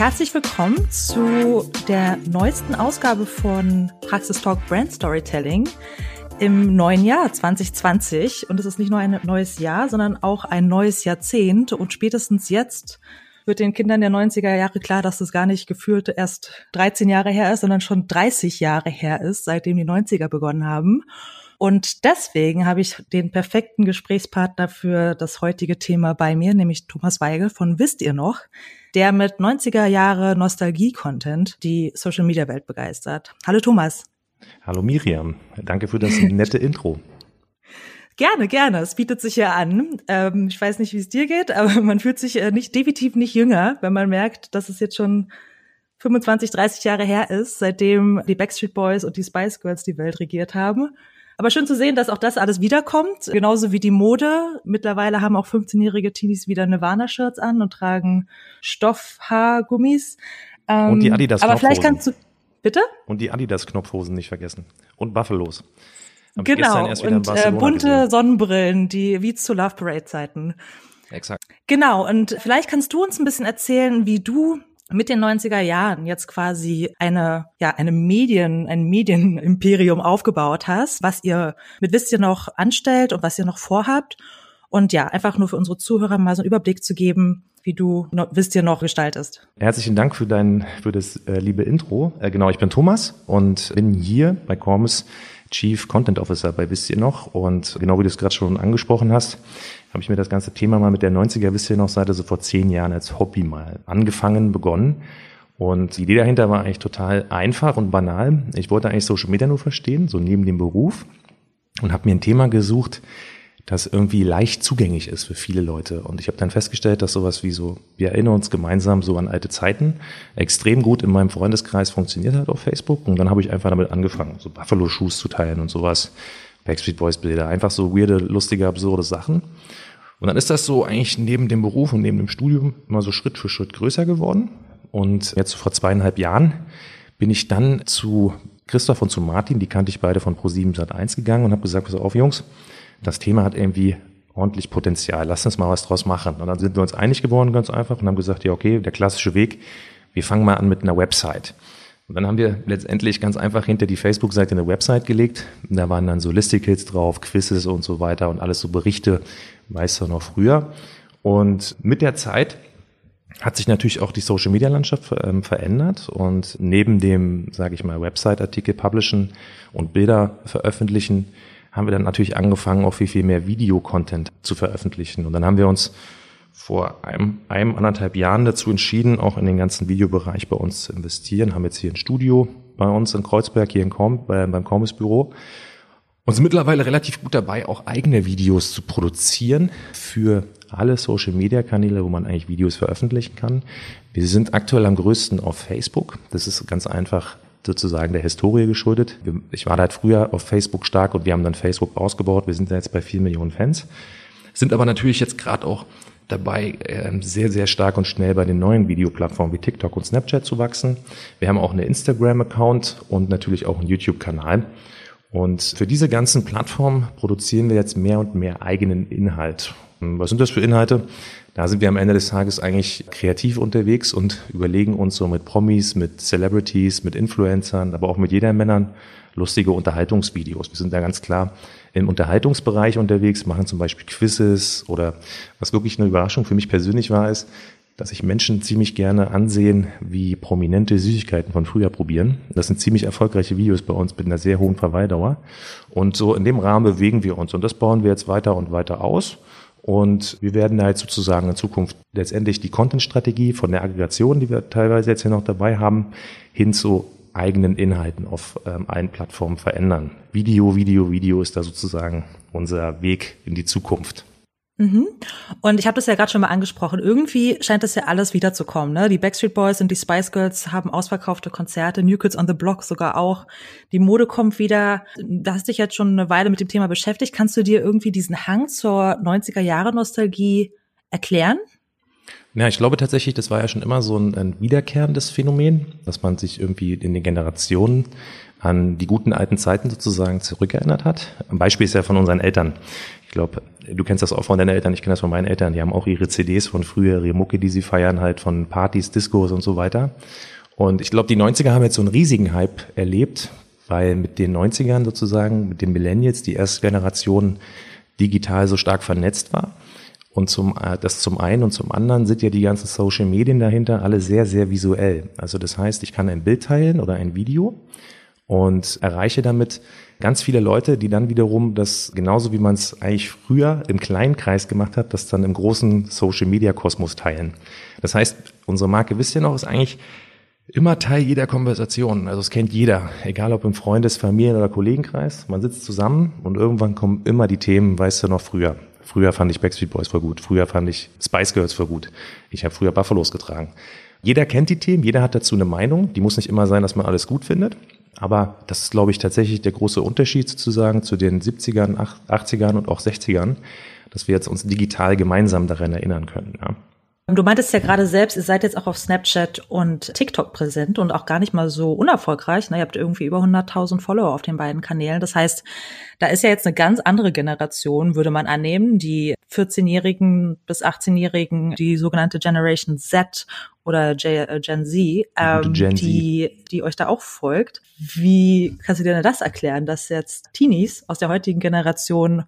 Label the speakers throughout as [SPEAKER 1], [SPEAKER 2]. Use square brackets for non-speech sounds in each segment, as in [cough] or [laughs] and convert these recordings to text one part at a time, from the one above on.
[SPEAKER 1] Herzlich willkommen zu der neuesten Ausgabe von Praxis Talk Brand Storytelling im neuen Jahr 2020. Und es ist nicht nur ein neues Jahr, sondern auch ein neues Jahrzehnt. Und spätestens jetzt wird den Kindern der 90er Jahre klar, dass es gar nicht gefühlt erst 13 Jahre her ist, sondern schon 30 Jahre her ist, seitdem die 90er begonnen haben. Und deswegen habe ich den perfekten Gesprächspartner für das heutige Thema bei mir, nämlich Thomas Weigel von Wisst ihr noch, der mit 90er Jahre Nostalgie-Content die Social-Media-Welt begeistert. Hallo Thomas.
[SPEAKER 2] Hallo Miriam, danke für das nette [laughs] Intro.
[SPEAKER 1] Gerne, gerne. Es bietet sich ja an. Ähm, ich weiß nicht, wie es dir geht, aber man fühlt sich äh, nicht definitiv nicht jünger, wenn man merkt, dass es jetzt schon 25, 30 Jahre her ist, seitdem die Backstreet Boys und die Spice Girls die Welt regiert haben. Aber schön zu sehen, dass auch das alles wiederkommt, genauso wie die Mode. Mittlerweile haben auch 15-jährige Teenies wieder Nirvana-Shirts an und tragen Stoffhaargummis.
[SPEAKER 2] Ähm, und die Adidas
[SPEAKER 1] Aber vielleicht kannst du, bitte?
[SPEAKER 2] Und die Adidas-Knopfhosen nicht vergessen. Und Buffalos.
[SPEAKER 1] Hab genau, und äh, bunte gesehen. Sonnenbrillen, die wie zu Love Parade Zeiten.
[SPEAKER 2] Exakt.
[SPEAKER 1] Genau, und vielleicht kannst du uns ein bisschen erzählen, wie du mit den 90er Jahren jetzt quasi eine, ja, eine Medien, ein Medienimperium aufgebaut hast, was ihr mit Wisst ihr noch anstellt und was ihr noch vorhabt. Und ja, einfach nur für unsere Zuhörer mal so einen Überblick zu geben, wie du noch, Wisst ihr noch gestaltest.
[SPEAKER 2] Herzlichen Dank für dein, für das äh, liebe Intro. Äh, genau, ich bin Thomas und bin hier bei Cormus Chief Content Officer bei Wisst ihr noch. Und genau wie du es gerade schon angesprochen hast, habe ich mir das ganze Thema mal mit der 90er Wisst ihr noch Seite so vor zehn Jahren als Hobby mal angefangen, begonnen. Und die Idee dahinter war eigentlich total einfach und banal. Ich wollte eigentlich Social Media nur verstehen, so neben dem Beruf und habe mir ein Thema gesucht, das irgendwie leicht zugänglich ist für viele Leute. Und ich habe dann festgestellt, dass sowas wie so, wir erinnern uns gemeinsam so an alte Zeiten, extrem gut in meinem Freundeskreis funktioniert hat auf Facebook. Und dann habe ich einfach damit angefangen, so Buffalo-Shoes zu teilen und sowas, Backstreet Boys-Bilder, einfach so weirde, lustige, absurde Sachen. Und dann ist das so eigentlich neben dem Beruf und neben dem Studium immer so Schritt für Schritt größer geworden. Und jetzt vor zweieinhalb Jahren bin ich dann zu Christoph und zu Martin, die kannte ich beide von Pro7 Sat1 gegangen und habe gesagt, pass auf Jungs, das Thema hat irgendwie ordentlich Potenzial, lass uns mal was draus machen. Und dann sind wir uns einig geworden, ganz einfach, und haben gesagt, ja, okay, der klassische Weg, wir fangen mal an mit einer Website. Und dann haben wir letztendlich ganz einfach hinter die Facebook-Seite eine Website gelegt. Da waren dann so Listicles drauf, Quizzes und so weiter und alles so Berichte, weißt du noch früher. Und mit der Zeit hat sich natürlich auch die Social Media Landschaft ähm, verändert und neben dem, sage ich mal, Website Artikel publishen und Bilder veröffentlichen, haben wir dann natürlich angefangen, auch viel, viel mehr Videocontent zu veröffentlichen. Und dann haben wir uns vor einem, einem anderthalb Jahren dazu entschieden, auch in den ganzen Videobereich bei uns zu investieren. Haben jetzt hier ein Studio bei uns in Kreuzberg, hier in Korm, bei, beim Cormus Büro. Und sind mittlerweile relativ gut dabei, auch eigene Videos zu produzieren für alle Social Media Kanäle, wo man eigentlich Videos veröffentlichen kann. Wir sind aktuell am größten auf Facebook. Das ist ganz einfach sozusagen der Historie geschuldet. Ich war halt früher auf Facebook stark und wir haben dann Facebook ausgebaut. Wir sind jetzt bei vier Millionen Fans. Sind aber natürlich jetzt gerade auch dabei, ähm, sehr, sehr stark und schnell bei den neuen Videoplattformen wie TikTok und Snapchat zu wachsen. Wir haben auch eine Instagram-Account und natürlich auch einen YouTube-Kanal. Und für diese ganzen Plattformen produzieren wir jetzt mehr und mehr eigenen Inhalt. Was sind das für Inhalte? Da sind wir am Ende des Tages eigentlich kreativ unterwegs und überlegen uns so mit Promis, mit Celebrities, mit Influencern, aber auch mit jeder Männern lustige Unterhaltungsvideos. Wir sind da ganz klar im Unterhaltungsbereich unterwegs, machen zum Beispiel Quizzes oder was wirklich eine Überraschung für mich persönlich war, ist, dass sich Menschen ziemlich gerne ansehen, wie prominente Süßigkeiten von früher probieren. Das sind ziemlich erfolgreiche Videos bei uns mit einer sehr hohen Verweildauer. Und so in dem Rahmen bewegen wir uns. Und das bauen wir jetzt weiter und weiter aus. Und wir werden halt sozusagen in Zukunft letztendlich die Content-Strategie von der Aggregation, die wir teilweise jetzt hier noch dabei haben, hin zu eigenen Inhalten auf ähm, allen Plattformen verändern. Video, Video, Video ist da sozusagen unser Weg in die Zukunft.
[SPEAKER 1] Mhm. Und ich habe das ja gerade schon mal angesprochen. Irgendwie scheint das ja alles wiederzukommen. Ne? Die Backstreet Boys und die Spice Girls haben ausverkaufte Konzerte, New Kids on the Block sogar auch. Die Mode kommt wieder. Da hast dich jetzt schon eine Weile mit dem Thema beschäftigt. Kannst du dir irgendwie diesen Hang zur 90er Jahre Nostalgie erklären?
[SPEAKER 2] Ja, ich glaube tatsächlich, das war ja schon immer so ein, ein wiederkehrendes Phänomen, dass man sich irgendwie in den Generationen an die guten alten Zeiten sozusagen zurückerinnert hat. Ein Beispiel ist ja von unseren Eltern. Ich glaube, du kennst das auch von deinen Eltern, ich kenne das von meinen Eltern. Die haben auch ihre CDs von früher, ihre Mucke, die sie feiern, halt von Partys, Discos und so weiter. Und ich glaube, die 90er haben jetzt so einen riesigen Hype erlebt, weil mit den 90ern sozusagen, mit den Millennials, die erste Generation digital so stark vernetzt war. Und zum, äh, das zum einen und zum anderen sind ja die ganzen Social Medien dahinter alle sehr, sehr visuell. Also das heißt, ich kann ein Bild teilen oder ein Video und erreiche damit ganz viele Leute, die dann wiederum das, genauso wie man es eigentlich früher im kleinen Kreis gemacht hat, das dann im großen Social Media Kosmos teilen. Das heißt, unsere Marke, wisst ihr noch, ist eigentlich immer Teil jeder Konversation. Also es kennt jeder, egal ob im Freundes-, Familien- oder Kollegenkreis. Man sitzt zusammen und irgendwann kommen immer die Themen, weißt du noch früher. Früher fand ich Backstreet Boys voll gut. Früher fand ich Spice Girls voll gut. Ich habe früher Buffalos getragen. Jeder kennt die Themen, jeder hat dazu eine Meinung. Die muss nicht immer sein, dass man alles gut findet. Aber das ist, glaube ich, tatsächlich der große Unterschied sozusagen zu den 70ern, 80ern und auch 60ern, dass wir jetzt uns digital gemeinsam daran erinnern können. Ja.
[SPEAKER 1] Du meintest ja gerade selbst, ihr seid jetzt auch auf Snapchat und TikTok präsent und auch gar nicht mal so unerfolgreich. Ne? Ihr habt irgendwie über 100.000 Follower auf den beiden Kanälen. Das heißt, da ist ja jetzt eine ganz andere Generation, würde man annehmen. Die 14-Jährigen bis 18-Jährigen, die sogenannte Generation Z oder äh, Gen Z, ähm, Gen Z. Die, die euch da auch folgt. Wie kannst du dir denn das erklären, dass jetzt Teenies aus der heutigen Generation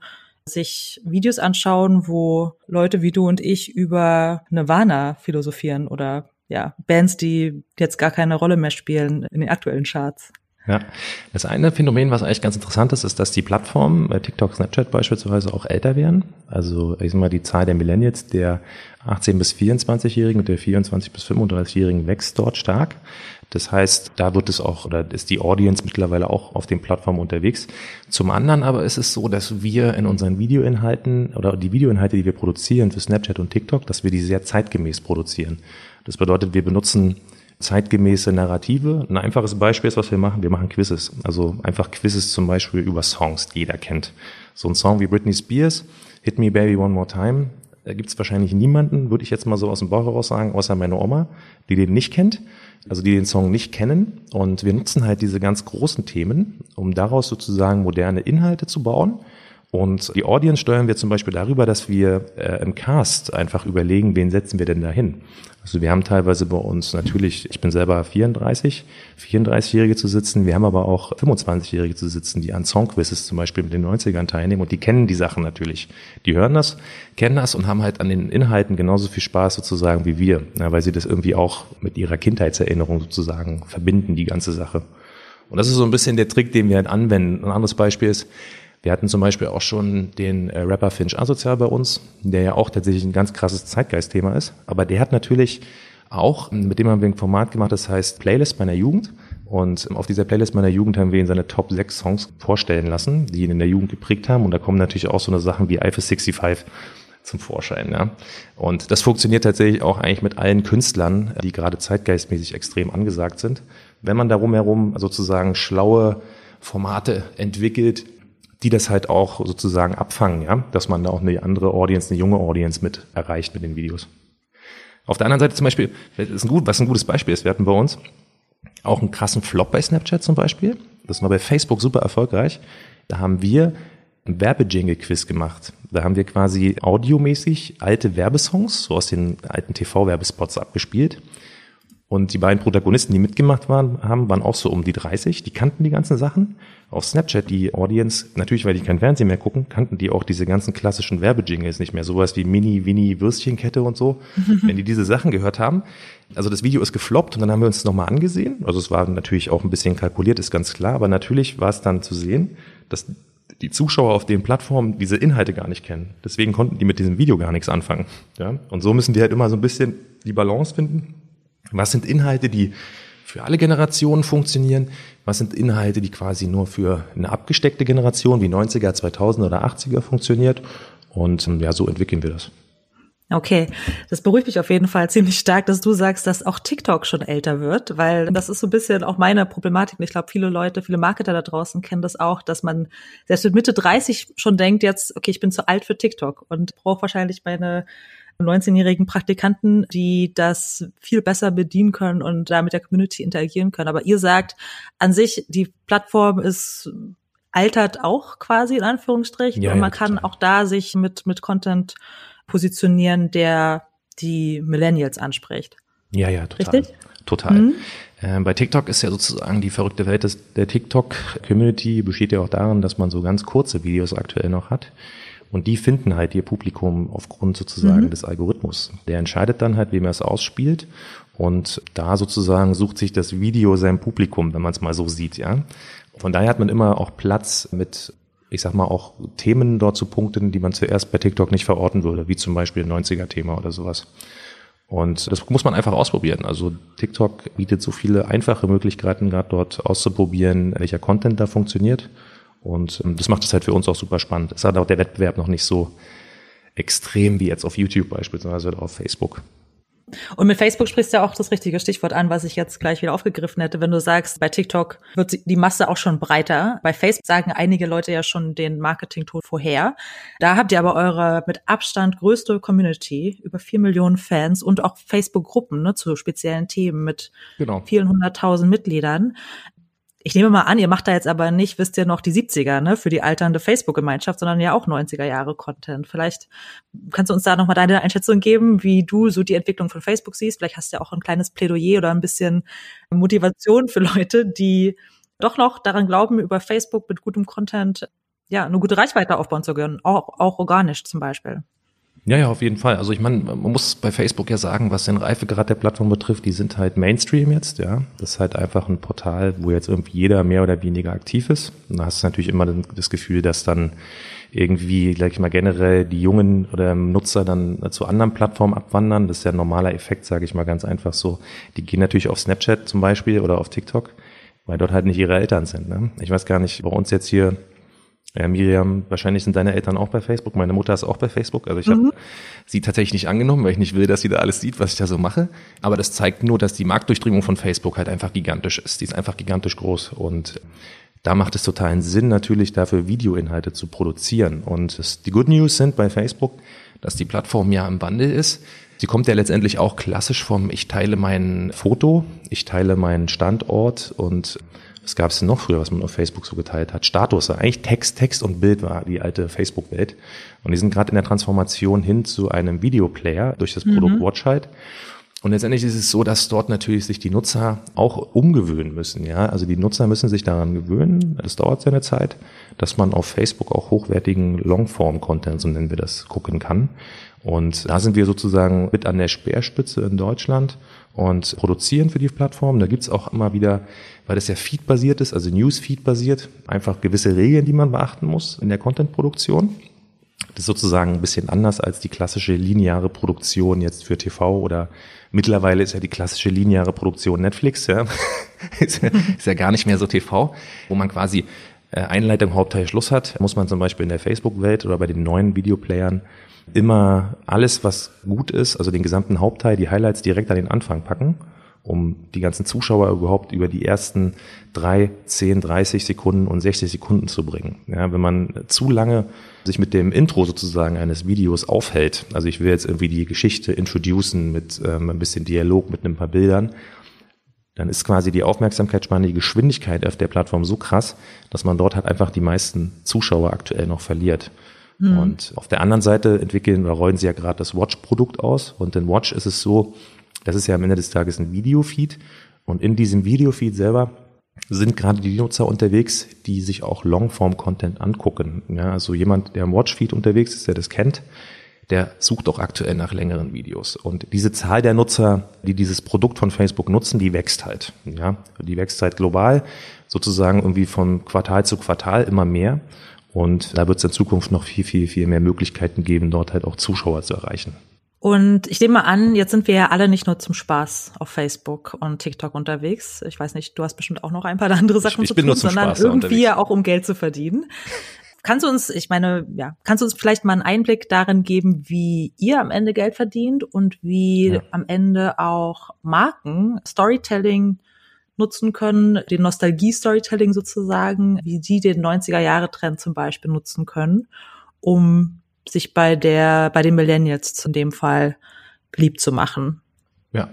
[SPEAKER 1] sich Videos anschauen, wo Leute wie du und ich über Nirvana philosophieren oder ja, Bands, die jetzt gar keine Rolle mehr spielen in den aktuellen Charts.
[SPEAKER 2] Ja, das eine Phänomen, was eigentlich ganz interessant ist, ist, dass die Plattformen, äh, TikTok, Snapchat beispielsweise auch älter werden. Also ich sag mal, die Zahl der Millennials, der 18 bis 24-Jährigen und der 24 bis 35-Jährigen wächst dort stark. Das heißt, da wird es auch, oder ist die Audience mittlerweile auch auf den Plattformen unterwegs. Zum anderen aber ist es so, dass wir in unseren Videoinhalten oder die Videoinhalte, die wir produzieren für Snapchat und TikTok, dass wir die sehr zeitgemäß produzieren. Das bedeutet, wir benutzen zeitgemäße Narrative. Ein einfaches Beispiel ist, was wir machen. Wir machen Quizzes. Also einfach Quizzes zum Beispiel über Songs, die jeder kennt. So ein Song wie Britney Spears, Hit Me Baby One More Time. Da gibt es wahrscheinlich niemanden, würde ich jetzt mal so aus dem Bauch heraus sagen, außer meine Oma, die den nicht kennt also die den Song nicht kennen. Und wir nutzen halt diese ganz großen Themen, um daraus sozusagen moderne Inhalte zu bauen. Und die Audience steuern wir zum Beispiel darüber, dass wir äh, im Cast einfach überlegen, wen setzen wir denn da hin. Also wir haben teilweise bei uns natürlich, ich bin selber 34, 34-Jährige zu sitzen, wir haben aber auch 25-Jährige zu sitzen, die an Songquizzes zum Beispiel mit den 90ern teilnehmen und die kennen die Sachen natürlich. Die hören das, kennen das und haben halt an den Inhalten genauso viel Spaß sozusagen wie wir, ja, weil sie das irgendwie auch mit ihrer Kindheitserinnerung sozusagen verbinden, die ganze Sache. Und das ist so ein bisschen der Trick, den wir halt anwenden. Ein anderes Beispiel ist, wir hatten zum Beispiel auch schon den äh, Rapper Finch Asozial bei uns, der ja auch tatsächlich ein ganz krasses Zeitgeistthema ist. Aber der hat natürlich auch, mit dem haben wir ein Format gemacht, das heißt Playlist meiner Jugend. Und auf dieser Playlist meiner Jugend haben wir ihn seine Top 6 Songs vorstellen lassen, die ihn in der Jugend geprägt haben. Und da kommen natürlich auch so eine Sachen wie Eiffel 65 zum Vorschein. Ja. Und das funktioniert tatsächlich auch eigentlich mit allen Künstlern, die gerade zeitgeistmäßig extrem angesagt sind. Wenn man darum herum sozusagen schlaue Formate entwickelt, die das halt auch sozusagen abfangen, ja, dass man da auch eine andere Audience, eine junge Audience mit erreicht mit den Videos. Auf der anderen Seite zum Beispiel, ist ein gut, was ein gutes Beispiel ist, wir hatten bei uns auch einen krassen Flop bei Snapchat zum Beispiel. Das war bei Facebook super erfolgreich. Da haben wir ein Werbejingle-Quiz gemacht. Da haben wir quasi audiomäßig alte Werbesongs, so aus den alten TV-Werbespots abgespielt und die beiden Protagonisten, die mitgemacht waren, haben, waren auch so um die 30. Die kannten die ganzen Sachen. Auf Snapchat, die Audience, natürlich, weil die kein Fernsehen mehr gucken, kannten die auch diese ganzen klassischen Werbejingles nicht mehr. Sowas wie Mini, Winnie, Würstchenkette und so. [laughs] Wenn die diese Sachen gehört haben. Also das Video ist gefloppt und dann haben wir uns das nochmal angesehen. Also es war natürlich auch ein bisschen kalkuliert, ist ganz klar. Aber natürlich war es dann zu sehen, dass die Zuschauer auf den Plattformen diese Inhalte gar nicht kennen. Deswegen konnten die mit diesem Video gar nichts anfangen. Ja? Und so müssen die halt immer so ein bisschen die Balance finden was sind Inhalte, die für alle Generationen funktionieren? Was sind Inhalte, die quasi nur für eine abgesteckte Generation wie 90er, 2000er oder 80er funktioniert? Und ähm, ja, so entwickeln wir das.
[SPEAKER 1] Okay, das beruhigt mich auf jeden Fall ziemlich stark, dass du sagst, dass auch TikTok schon älter wird, weil das ist so ein bisschen auch meine Problematik. Ich glaube, viele Leute, viele Marketer da draußen kennen das auch, dass man selbst mit Mitte 30 schon denkt jetzt, okay, ich bin zu alt für TikTok und brauche wahrscheinlich meine 19-jährigen Praktikanten, die das viel besser bedienen können und da mit der Community interagieren können. Aber ihr sagt an sich, die Plattform ist altert auch quasi in Anführungsstrichen ja, und man ja, kann auch da sich mit mit Content positionieren, der die Millennials anspricht.
[SPEAKER 2] Ja, ja, total. Richtig? Total. Mhm. Äh, bei TikTok ist ja sozusagen die verrückte Welt des, der TikTok-Community besteht ja auch darin, dass man so ganz kurze Videos aktuell noch hat. Und die finden halt ihr Publikum aufgrund sozusagen mhm. des Algorithmus. Der entscheidet dann halt, wem er es ausspielt. Und da sozusagen sucht sich das Video sein Publikum, wenn man es mal so sieht, ja. Von daher hat man immer auch Platz mit ich sag mal, auch Themen dort zu punkten, die man zuerst bei TikTok nicht verorten würde, wie zum Beispiel ein 90er-Thema oder sowas. Und das muss man einfach ausprobieren. Also TikTok bietet so viele einfache Möglichkeiten, gerade dort auszuprobieren, welcher Content da funktioniert. Und ähm, das macht es halt für uns auch super spannend. Es hat auch der Wettbewerb noch nicht so extrem wie jetzt auf YouTube beispielsweise oder auf Facebook.
[SPEAKER 1] Und mit Facebook sprichst du ja auch das richtige Stichwort an, was ich jetzt gleich wieder aufgegriffen hätte. Wenn du sagst, bei TikTok wird die Masse auch schon breiter. Bei Facebook sagen einige Leute ja schon den Marketing-Tod vorher. Da habt ihr aber eure mit Abstand größte Community, über vier Millionen Fans und auch Facebook-Gruppen ne, zu speziellen Themen mit genau. vielen hunderttausend Mitgliedern. Ich nehme mal an, ihr macht da jetzt aber nicht, wisst ihr noch, die 70er, ne, für die alternde Facebook-Gemeinschaft, sondern ja auch 90er Jahre Content. Vielleicht kannst du uns da nochmal deine Einschätzung geben, wie du so die Entwicklung von Facebook siehst. Vielleicht hast du ja auch ein kleines Plädoyer oder ein bisschen Motivation für Leute, die doch noch daran glauben, über Facebook mit gutem Content ja, eine gute Reichweite aufbauen zu können, auch, auch organisch zum Beispiel.
[SPEAKER 2] Ja, ja, auf jeden Fall. Also ich meine, man muss bei Facebook ja sagen, was den Reifegrad der Plattform betrifft, die sind halt Mainstream jetzt, ja. Das ist halt einfach ein Portal, wo jetzt irgendwie jeder mehr oder weniger aktiv ist. Und da hast du natürlich immer das Gefühl, dass dann irgendwie, gleich mal, generell die jungen oder Nutzer dann zu anderen Plattformen abwandern. Das ist ja ein normaler Effekt, sage ich mal ganz einfach so. Die gehen natürlich auf Snapchat zum Beispiel oder auf TikTok, weil dort halt nicht ihre Eltern sind. Ne? Ich weiß gar nicht, bei uns jetzt hier ja, Miriam, wahrscheinlich sind deine Eltern auch bei Facebook. Meine Mutter ist auch bei Facebook. Also ich mhm. habe sie tatsächlich nicht angenommen, weil ich nicht will, dass sie da alles sieht, was ich da so mache. Aber das zeigt nur, dass die Marktdurchdringung von Facebook halt einfach gigantisch ist. Die ist einfach gigantisch groß. Und da macht es totalen Sinn, natürlich dafür Videoinhalte zu produzieren. Und das, die Good News sind bei Facebook, dass die Plattform ja im Wandel ist. Sie kommt ja letztendlich auch klassisch vom Ich teile mein Foto, ich teile meinen Standort und was gab es denn noch früher, was man auf Facebook so geteilt hat? Status, eigentlich Text, Text und Bild war die alte Facebook-Welt. Und die sind gerade in der Transformation hin zu einem Videoplayer durch das Produkt mhm. Watch halt. Und letztendlich ist es so, dass dort natürlich sich die Nutzer auch umgewöhnen müssen. Ja, also die Nutzer müssen sich daran gewöhnen. Das dauert seine Zeit, dass man auf Facebook auch hochwertigen Longform-Content, so nennen wir das, gucken kann. Und da sind wir sozusagen mit an der Speerspitze in Deutschland und produzieren für die Plattform. Da gibt's auch immer wieder, weil das ja Feed-basiert ist, also News-Feed-basiert, einfach gewisse Regeln, die man beachten muss in der Content-Produktion. Das ist sozusagen ein bisschen anders als die klassische lineare Produktion jetzt für TV oder mittlerweile ist ja die klassische lineare Produktion Netflix, ja. [laughs] ist, ja ist ja gar nicht mehr so TV, wo man quasi äh, Einleitung, Hauptteil, Schluss hat, muss man zum Beispiel in der Facebook-Welt oder bei den neuen Videoplayern immer alles, was gut ist, also den gesamten Hauptteil, die Highlights direkt an den Anfang packen, um die ganzen Zuschauer überhaupt über die ersten drei, zehn, 30 Sekunden und 60 Sekunden zu bringen. Ja, wenn man zu lange sich mit dem Intro sozusagen eines Videos aufhält, also ich will jetzt irgendwie die Geschichte introducen mit ähm, ein bisschen Dialog, mit ein paar Bildern, dann ist quasi die Aufmerksamkeitsspanne, die Geschwindigkeit auf der Plattform so krass, dass man dort halt einfach die meisten Zuschauer aktuell noch verliert. Mhm. Und auf der anderen Seite entwickeln oder rollen sie ja gerade das Watch-Produkt aus. Und in Watch ist es so, das ist ja am Ende des Tages ein Videofeed. Und in diesem Videofeed selber sind gerade die Nutzer unterwegs, die sich auch Longform-Content angucken. Ja, also jemand, der im Watchfeed unterwegs ist, der das kennt, der sucht auch aktuell nach längeren Videos. Und diese Zahl der Nutzer, die dieses Produkt von Facebook nutzen, die wächst halt. Ja, die wächst halt global, sozusagen irgendwie von Quartal zu Quartal immer mehr. Und da wird es in Zukunft noch viel, viel, viel mehr Möglichkeiten geben, dort halt auch Zuschauer zu erreichen.
[SPEAKER 1] Und ich nehme an, jetzt sind wir ja alle nicht nur zum Spaß auf Facebook und TikTok unterwegs. Ich weiß nicht, du hast bestimmt auch noch ein paar [laughs] andere Sachen
[SPEAKER 2] ich, zu tun, sondern
[SPEAKER 1] irgendwie ja auch um Geld zu verdienen. Kannst du uns, ich meine, ja, kannst du uns vielleicht mal einen Einblick darin geben, wie ihr am Ende Geld verdient und wie ja. am Ende auch Marken Storytelling nutzen können, den Nostalgie-Storytelling sozusagen, wie die den 90er-Jahre-Trend zum Beispiel nutzen können, um sich bei der, bei den Millennials in dem Fall beliebt zu machen.
[SPEAKER 2] Ja,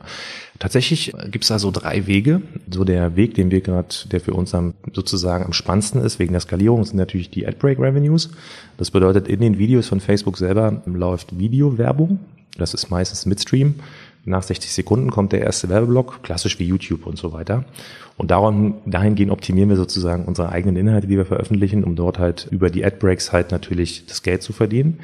[SPEAKER 2] tatsächlich gibt es also drei Wege. So der Weg, den wir gerade, der für uns am, sozusagen am spannendsten ist, wegen der Skalierung, sind natürlich die Adbreak Revenues. Das bedeutet, in den Videos von Facebook selber läuft Videowerbung. Das ist meistens Midstream. Nach 60 Sekunden kommt der erste Werbeblock, klassisch wie YouTube und so weiter. Und darum, dahingehend optimieren wir sozusagen unsere eigenen Inhalte, die wir veröffentlichen, um dort halt über die Adbreaks halt natürlich das Geld zu verdienen.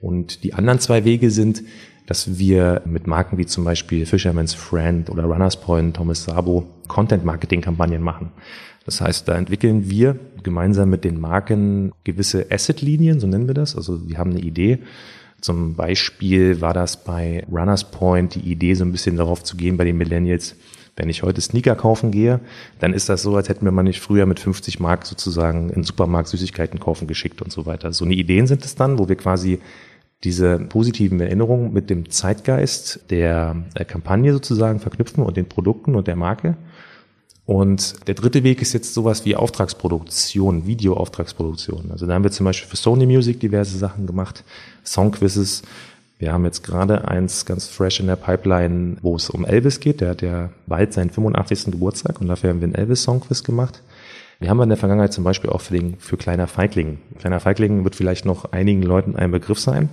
[SPEAKER 2] Und die anderen zwei Wege sind, dass wir mit Marken wie zum Beispiel Fisherman's Friend oder Runners Point, Thomas Sabo Content-Marketing-Kampagnen machen. Das heißt, da entwickeln wir gemeinsam mit den Marken gewisse Asset-Linien, so nennen wir das. Also wir haben eine Idee. Zum Beispiel war das bei Runners Point die Idee, so ein bisschen darauf zu gehen bei den Millennials, wenn ich heute Sneaker kaufen gehe, dann ist das so, als hätten wir mal nicht früher mit 50 Mark sozusagen in Supermarkt Süßigkeiten kaufen geschickt und so weiter. So eine Ideen sind es dann, wo wir quasi diese positiven Erinnerungen mit dem Zeitgeist der, der Kampagne sozusagen verknüpfen und den Produkten und der Marke. Und der dritte Weg ist jetzt sowas wie Auftragsproduktion, Videoauftragsproduktion. Also da haben wir zum Beispiel für Sony Music diverse Sachen gemacht, Songquizzes. Wir haben jetzt gerade eins ganz fresh in der Pipeline, wo es um Elvis geht. Der hat ja bald seinen 85. Geburtstag und dafür haben wir einen Elvis-Songquiz gemacht. Wir haben in der Vergangenheit zum Beispiel auch für, den, für kleiner Feigling. Kleiner Feigling wird vielleicht noch einigen Leuten ein Begriff sein.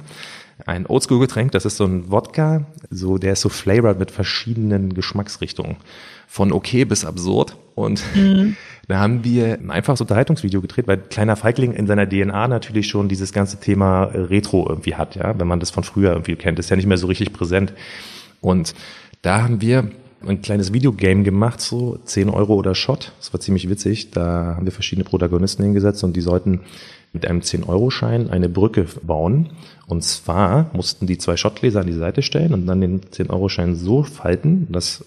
[SPEAKER 2] Ein Oldschool-Getränk, das ist so ein Wodka, so der ist so flavored mit verschiedenen Geschmacksrichtungen. Von okay bis absurd. Und mhm. [laughs] da haben wir ein einfaches Unterhaltungsvideo gedreht, weil Kleiner Feigling in seiner DNA natürlich schon dieses ganze Thema Retro irgendwie hat, ja, wenn man das von früher irgendwie kennt. Ist ja nicht mehr so richtig präsent. Und da haben wir ein kleines Videogame gemacht, so 10 Euro oder Shot. Das war ziemlich witzig. Da haben wir verschiedene Protagonisten hingesetzt und die sollten mit einem 10-Euro-Schein eine Brücke bauen. Und zwar mussten die zwei Schottgläser an die Seite stellen und dann den 10-Euro-Schein so falten, dass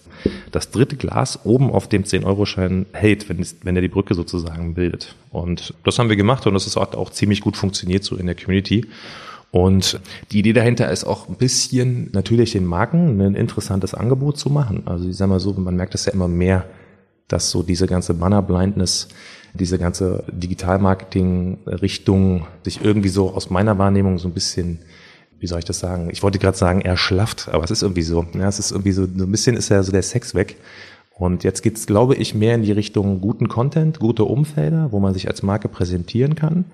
[SPEAKER 2] das dritte Glas oben auf dem 10-Euro-Schein hält, wenn, es, wenn er die Brücke sozusagen bildet. Und das haben wir gemacht und das hat auch ziemlich gut funktioniert so in der Community. Und die Idee dahinter ist auch ein bisschen natürlich den Marken ein interessantes Angebot zu machen. Also ich sag mal so, man merkt das ja immer mehr, dass so diese ganze Banner-Blindness, diese ganze Digital-Marketing-Richtung sich irgendwie so aus meiner Wahrnehmung so ein bisschen wie soll ich das sagen? Ich wollte gerade sagen, erschlafft, aber es ist irgendwie so. Ja, es ist irgendwie so, so ein bisschen ist ja so der Sex weg. Und jetzt geht's, glaube ich, mehr in die Richtung guten Content, gute Umfelder, wo man sich als Marke präsentieren kann.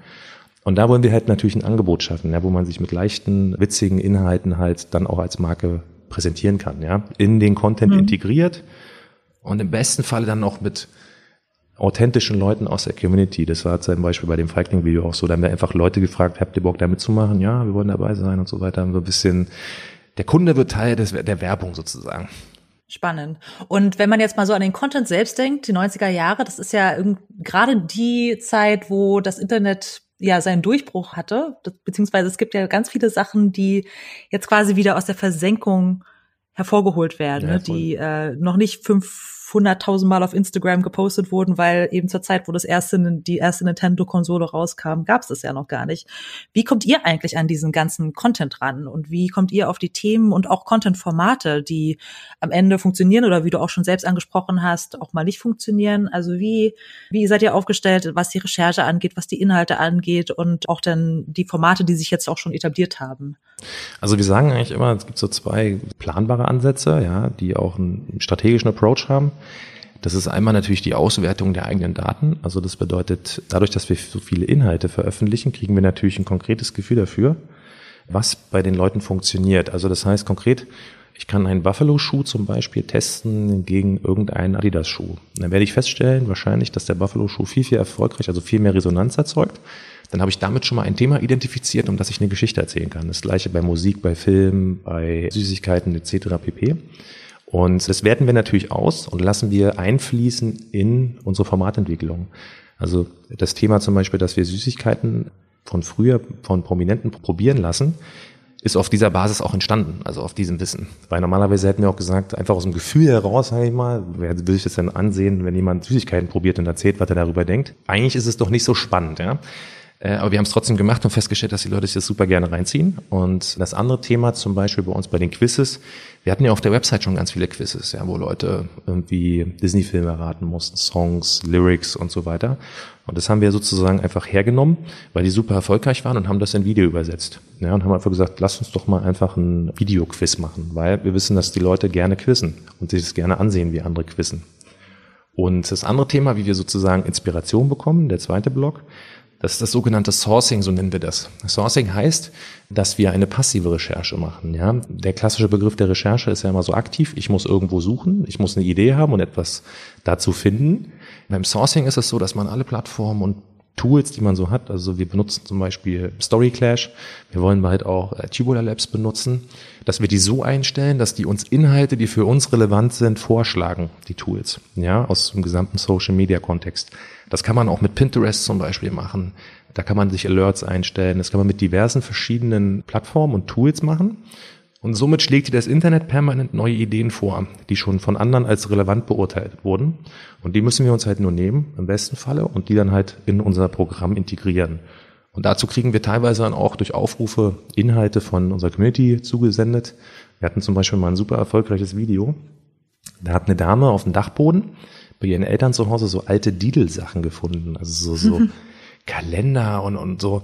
[SPEAKER 2] Und da wollen wir halt natürlich ein Angebot schaffen, ja, wo man sich mit leichten, witzigen Inhalten halt dann auch als Marke präsentieren kann, ja, in den Content mhm. integriert und im besten Falle dann auch mit authentischen Leuten aus der Community. Das war zum Beispiel bei dem Feigling-Video auch so. Da haben wir einfach Leute gefragt, habt ihr Bock da mitzumachen? Ja, wir wollen dabei sein und so weiter. Haben wir ein bisschen, der Kunde wird Teil des, der Werbung sozusagen.
[SPEAKER 1] Spannend. Und wenn man jetzt mal so an den Content selbst denkt, die 90er Jahre, das ist ja gerade die Zeit, wo das Internet ja seinen Durchbruch hatte, beziehungsweise es gibt ja ganz viele Sachen, die jetzt quasi wieder aus der Versenkung hervorgeholt werden, ja, ne, die äh, noch nicht fünf 100.000 Mal auf Instagram gepostet wurden, weil eben zur Zeit, wo das erste, die erste Nintendo-Konsole rauskam, gab es das ja noch gar nicht. Wie kommt ihr eigentlich an diesen ganzen Content ran und wie kommt ihr auf die Themen und auch Content-Formate, die am Ende funktionieren oder wie du auch schon selbst angesprochen hast, auch mal nicht funktionieren? Also wie, wie seid ihr aufgestellt, was die Recherche angeht, was die Inhalte angeht und auch dann die Formate, die sich jetzt auch schon etabliert haben?
[SPEAKER 2] Also wir sagen eigentlich immer, es gibt so zwei planbare Ansätze, ja, die auch einen strategischen Approach haben. Das ist einmal natürlich die Auswertung der eigenen Daten. Also das bedeutet, dadurch, dass wir so viele Inhalte veröffentlichen, kriegen wir natürlich ein konkretes Gefühl dafür, was bei den Leuten funktioniert. Also das heißt konkret, ich kann einen Buffalo-Schuh zum Beispiel testen gegen irgendeinen Adidas-Schuh. Dann werde ich feststellen, wahrscheinlich, dass der Buffalo-Schuh viel, viel erfolgreich, also viel mehr Resonanz erzeugt. Dann habe ich damit schon mal ein Thema identifiziert, um das ich eine Geschichte erzählen kann. Das gleiche bei Musik, bei Film, bei Süßigkeiten etc. pp. Und das werten wir natürlich aus und lassen wir einfließen in unsere Formatentwicklung. Also das Thema zum Beispiel, dass wir Süßigkeiten von früher von Prominenten probieren lassen, ist auf dieser Basis auch entstanden, also auf diesem Wissen. Weil normalerweise hätten wir auch gesagt, einfach aus dem Gefühl heraus, sage ich mal, wer will sich das denn ansehen, wenn jemand Süßigkeiten probiert und erzählt, was er darüber denkt? Eigentlich ist es doch nicht so spannend, ja. Äh, aber wir haben es trotzdem gemacht und festgestellt, dass die Leute sich das super gerne reinziehen. Und das andere Thema zum Beispiel bei uns bei den Quizzes, wir hatten ja auf der Website schon ganz viele Quizzes, ja, wo Leute irgendwie Disney-Filme erraten mussten, Songs, Lyrics und so weiter. Und das haben wir sozusagen einfach hergenommen, weil die super erfolgreich waren und haben das in Video übersetzt. Ja, und haben einfach gesagt, lass uns doch mal einfach ein Videoquiz machen, weil wir wissen, dass die Leute gerne quizzen und sich das gerne ansehen, wie andere quizzen. Und das andere Thema, wie wir sozusagen Inspiration bekommen, der zweite Block, das ist das sogenannte Sourcing, so nennen wir das. Sourcing heißt, dass wir eine passive Recherche machen. Ja? Der klassische Begriff der Recherche ist ja immer so aktiv. Ich muss irgendwo suchen, ich muss eine Idee haben und etwas dazu finden. Beim Sourcing ist es so, dass man alle Plattformen und Tools, die man so hat. Also wir benutzen zum Beispiel Story Clash. Wir wollen bald auch äh, Tubular Labs benutzen, dass wir die so einstellen, dass die uns Inhalte, die für uns relevant sind, vorschlagen, die Tools, ja, aus dem gesamten Social Media Kontext. Das kann man auch mit Pinterest zum Beispiel machen. Da kann man sich Alerts einstellen. Das kann man mit diversen verschiedenen Plattformen und Tools machen. Und somit schlägt dir das Internet permanent neue Ideen vor, die schon von anderen als relevant beurteilt wurden. Und die müssen wir uns halt nur nehmen, im besten Falle, und die dann halt in unser Programm integrieren. Und dazu kriegen wir teilweise dann auch durch Aufrufe Inhalte von unserer Community zugesendet. Wir hatten zum Beispiel mal ein super erfolgreiches Video. Da hat eine Dame auf dem Dachboden bei ihren Eltern zu Hause so alte Didel-Sachen gefunden. Also so, so [laughs] Kalender und, und so,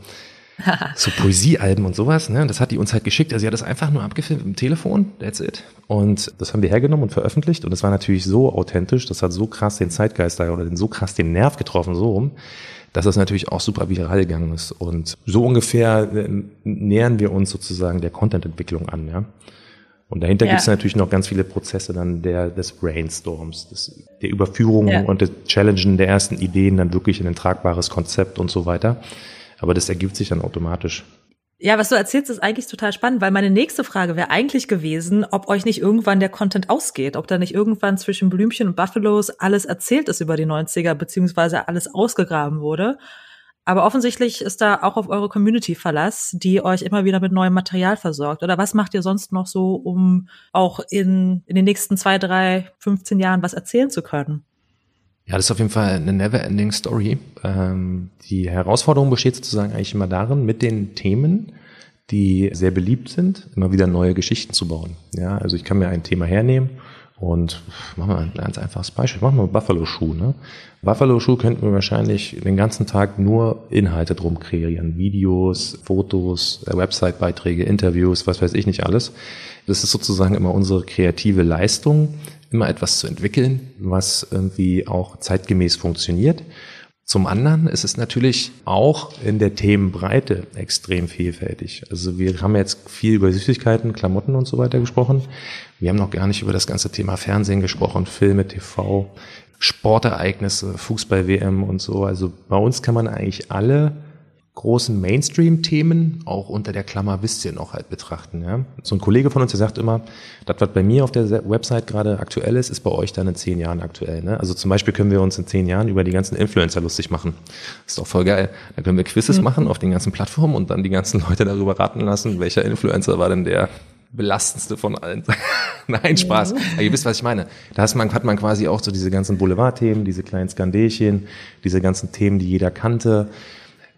[SPEAKER 2] [laughs] so Poesiealben und sowas. Ne? Das hat die uns halt geschickt. Also sie hat das einfach nur abgefilmt mit dem Telefon, that's it. Und das haben wir hergenommen und veröffentlicht. Und das war natürlich so authentisch, das hat so krass den Zeitgeist da oder den, so krass den Nerv getroffen, so rum, dass das natürlich auch super viral gegangen ist. Und so ungefähr äh, nähern wir uns sozusagen der Content-Entwicklung an, ja. Und dahinter ja. gibt es natürlich noch ganz viele Prozesse dann der, des Brainstorms, des, der Überführung ja. und des Challengen der ersten Ideen dann wirklich in ein tragbares Konzept und so weiter. Aber das ergibt sich dann automatisch.
[SPEAKER 1] Ja, was du erzählst, ist eigentlich total spannend, weil meine nächste Frage wäre eigentlich gewesen, ob euch nicht irgendwann der Content ausgeht, ob da nicht irgendwann zwischen Blümchen und Buffalos alles erzählt ist über die 90er, beziehungsweise alles ausgegraben wurde. Aber offensichtlich ist da auch auf eure Community Verlass, die euch immer wieder mit neuem Material versorgt. Oder was macht ihr sonst noch so, um auch in, in den nächsten zwei, drei, 15 Jahren was erzählen zu können?
[SPEAKER 2] Ja, das ist auf jeden Fall eine never-ending Story. Ähm, die Herausforderung besteht sozusagen eigentlich immer darin, mit den Themen, die sehr beliebt sind, immer wieder neue Geschichten zu bauen. Ja, also ich kann mir ein Thema hernehmen und machen wir ein ganz einfaches Beispiel. Machen wir Buffalo Schuh. Ne? Buffalo Schuh könnten wir wahrscheinlich den ganzen Tag nur Inhalte drum kreieren. Videos, Fotos, äh, Website-Beiträge, Interviews, was weiß ich nicht alles. Das ist sozusagen immer unsere kreative Leistung, immer etwas zu entwickeln, was irgendwie auch zeitgemäß funktioniert. Zum anderen ist es natürlich auch in der Themenbreite extrem vielfältig. Also wir haben jetzt viel über Süßigkeiten, Klamotten und so weiter gesprochen. Wir haben noch gar nicht über das ganze Thema Fernsehen gesprochen, Filme, TV, Sportereignisse, Fußball-WM und so. Also bei uns kann man eigentlich alle großen Mainstream-Themen auch unter der Klammer wisst ihr noch halt betrachten. Ja? So ein Kollege von uns, der sagt immer, das, was bei mir auf der Website gerade aktuell ist, ist bei euch dann in zehn Jahren aktuell. Ne? Also zum Beispiel können wir uns in zehn Jahren über die ganzen Influencer lustig machen. ist doch voll geil. Dann können wir Quizzes mhm. machen auf den ganzen Plattformen und dann die ganzen Leute darüber raten lassen, welcher Influencer war denn der belastendste von allen. [laughs] Nein, Spaß. Aber ihr wisst, was ich meine. Da hat man, hat man quasi auch so diese ganzen Boulevardthemen, diese kleinen Skandelchen, diese ganzen Themen, die jeder kannte.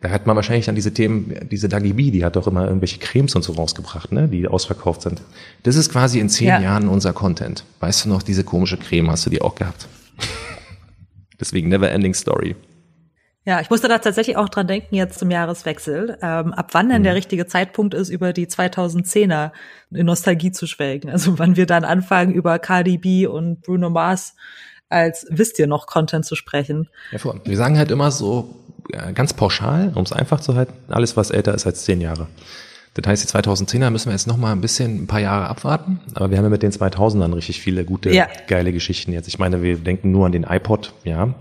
[SPEAKER 2] Da hat man wahrscheinlich dann diese Themen, diese Dagi B, die hat doch immer irgendwelche Cremes und so rausgebracht, ne, die ausverkauft sind. Das ist quasi in zehn ja. Jahren unser Content. Weißt du noch, diese komische Creme hast du die auch gehabt? [laughs] Deswegen Never Ending Story.
[SPEAKER 1] Ja, ich musste da tatsächlich auch dran denken jetzt zum Jahreswechsel, ähm, ab wann denn mhm. der richtige Zeitpunkt ist, über die 2010er in Nostalgie zu schwelgen. Also wann wir dann anfangen, über Cardi B und Bruno Mars als wisst ihr noch Content zu sprechen.
[SPEAKER 2] Ja, vor. Wir sagen halt immer so ganz pauschal, um es einfach zu halten, alles was älter ist als zehn Jahre. Das heißt, die 2010er müssen wir jetzt noch mal ein bisschen, ein paar Jahre abwarten. Aber wir haben ja mit den 2000ern richtig viele gute, ja. geile Geschichten jetzt. Ich meine, wir denken nur an den iPod, ja.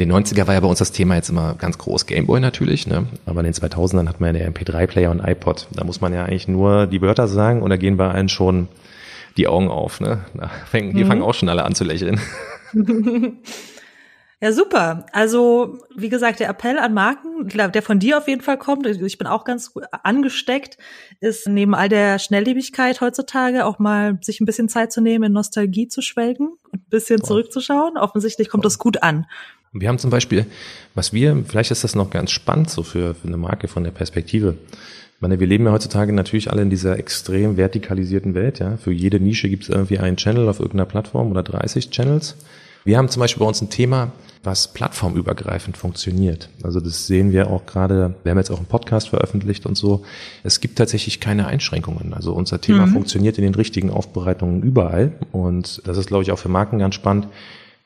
[SPEAKER 2] Den 90er war ja bei uns das Thema jetzt immer ganz groß. Gameboy natürlich, ne? Aber in den 2000ern hat man ja der MP3-Player und iPod. Da muss man ja eigentlich nur die Wörter sagen und da gehen bei allen schon die Augen auf, ne? Da fängen, die mhm. fangen auch schon alle an zu lächeln. [laughs]
[SPEAKER 1] Ja, super. Also, wie gesagt, der Appell an Marken, der von dir auf jeden Fall kommt, ich bin auch ganz angesteckt, ist neben all der Schnelllebigkeit heutzutage auch mal sich ein bisschen Zeit zu nehmen, in Nostalgie zu schwelgen und ein bisschen Voll. zurückzuschauen. Offensichtlich kommt Voll. das gut an.
[SPEAKER 2] Wir haben zum Beispiel, was wir, vielleicht ist das noch ganz spannend so für, für eine Marke von der Perspektive. Ich meine, wir leben ja heutzutage natürlich alle in dieser extrem vertikalisierten Welt. Ja, Für jede Nische gibt es irgendwie einen Channel auf irgendeiner Plattform oder 30 Channels. Wir haben zum Beispiel bei uns ein Thema, was plattformübergreifend funktioniert. Also das sehen wir auch gerade, wir haben jetzt auch einen Podcast veröffentlicht und so. Es gibt tatsächlich keine Einschränkungen. Also unser Thema mhm. funktioniert in den richtigen Aufbereitungen überall. Und das ist, glaube ich, auch für Marken ganz spannend,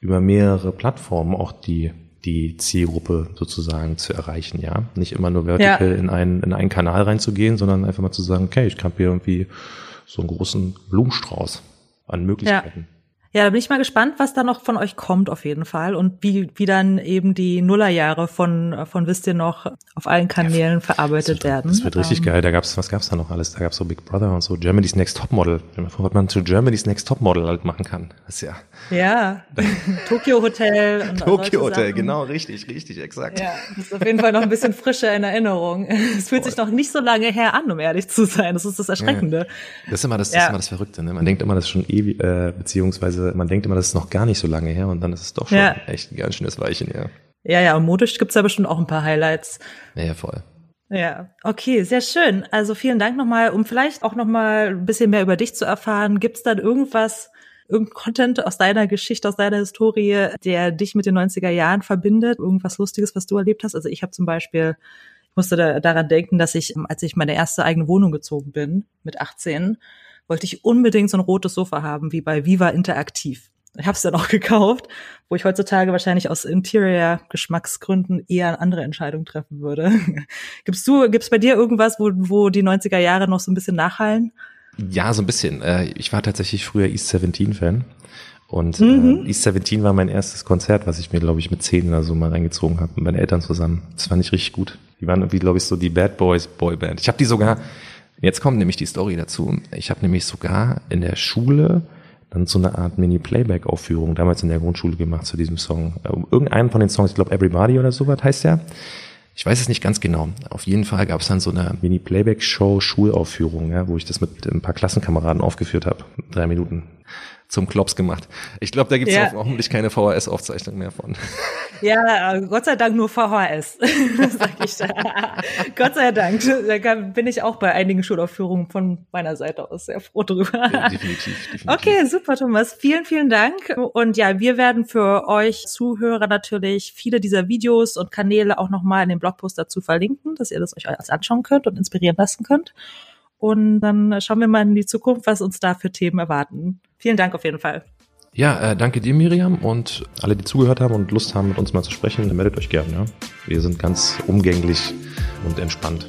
[SPEAKER 2] über mehrere Plattformen auch die die Zielgruppe sozusagen zu erreichen, ja. Nicht immer nur vertikal ja. in einen, in einen Kanal reinzugehen, sondern einfach mal zu sagen, okay, ich kann hier irgendwie so einen großen Blumenstrauß an Möglichkeiten.
[SPEAKER 1] Ja. Ja, da bin ich mal gespannt, was da noch von euch kommt auf jeden Fall und wie, wie dann eben die Nullerjahre von, von wisst ihr noch auf allen Kanälen ja, verarbeitet
[SPEAKER 2] das
[SPEAKER 1] wird, werden.
[SPEAKER 2] Das wird richtig ähm, geil. Da gab's, was gab's da noch alles? Da gab's so Big Brother und so Germany's Next Topmodel. Was man zu Germany's Next Topmodel halt machen kann. Das ist ja.
[SPEAKER 1] Ja. [laughs] Tokyo Hotel.
[SPEAKER 2] Tokyo Hotel, genau, richtig, richtig, exakt.
[SPEAKER 1] Ja, das ist auf jeden Fall noch ein bisschen frischer in Erinnerung. Es fühlt Voll. sich noch nicht so lange her an, um ehrlich zu sein. Das ist das Erschreckende. Ja.
[SPEAKER 2] Das ist immer das, das, ist immer das Verrückte, ne? Man denkt immer, das ist schon ewig, äh, beziehungsweise beziehungsweise man denkt immer, das ist noch gar nicht so lange her und dann ist es doch schon ja. echt ein ganz schönes Weichen her.
[SPEAKER 1] Ja, ja, und modisch gibt's da bestimmt auch ein paar Highlights.
[SPEAKER 2] Ja, ja, voll.
[SPEAKER 1] Ja, okay, sehr schön. Also vielen Dank nochmal, um vielleicht auch nochmal ein bisschen mehr über dich zu erfahren. Gibt's dann irgendwas, irgendein Content aus deiner Geschichte, aus deiner Historie, der dich mit den 90er Jahren verbindet? Irgendwas Lustiges, was du erlebt hast? Also ich habe zum Beispiel, ich musste da, daran denken, dass ich, als ich meine erste eigene Wohnung gezogen bin, mit 18, wollte ich unbedingt so ein rotes Sofa haben, wie bei Viva Interaktiv. Ich habe es dann auch [laughs] gekauft, wo ich heutzutage wahrscheinlich aus Interior-Geschmacksgründen eher eine andere Entscheidung treffen würde. [laughs] gibst du, gibt's bei dir irgendwas, wo, wo die 90er Jahre noch so ein bisschen nachhallen?
[SPEAKER 2] Ja, so ein bisschen. Äh, ich war tatsächlich früher East 17 Fan. Und mhm. äh, East 17 war mein erstes Konzert, was ich mir, glaube ich, mit zehn oder so mal reingezogen habe mit meinen Eltern zusammen. Das fand ich richtig gut. Die waren irgendwie, glaube ich, so die Bad Boys Boyband. Ich habe die sogar Jetzt kommt nämlich die Story dazu. Ich habe nämlich sogar in der Schule dann so eine Art Mini-Playback-Aufführung damals in der Grundschule gemacht zu diesem Song. Äh, irgendeinen von den Songs, ich glaube Everybody oder sowas heißt der. Ich weiß es nicht ganz genau. Auf jeden Fall gab es dann so eine Mini-Playback-Show, Schulaufführung, ja, wo ich das mit ein paar Klassenkameraden aufgeführt habe. Drei Minuten zum Klops gemacht. Ich glaube, da gibt es ja. hoffentlich keine VHS-Aufzeichnung mehr von. [laughs]
[SPEAKER 1] Ja, Gott sei Dank nur VHS, [laughs] sag ich da. Gott sei Dank. Da bin ich auch bei einigen Schulaufführungen von meiner Seite aus sehr froh drüber. Ja, definitiv, definitiv. Okay, super, Thomas. Vielen, vielen Dank. Und ja, wir werden für euch Zuhörer natürlich viele dieser Videos und Kanäle auch nochmal in den Blogpost dazu verlinken, dass ihr das euch alles anschauen könnt und inspirieren lassen könnt. Und dann schauen wir mal in die Zukunft, was uns da für Themen erwarten. Vielen Dank auf jeden Fall.
[SPEAKER 2] Ja, äh, danke dir, Miriam, und alle, die zugehört haben und Lust haben, mit uns mal zu sprechen, meldet euch gerne. Ja? Wir sind ganz umgänglich und entspannt.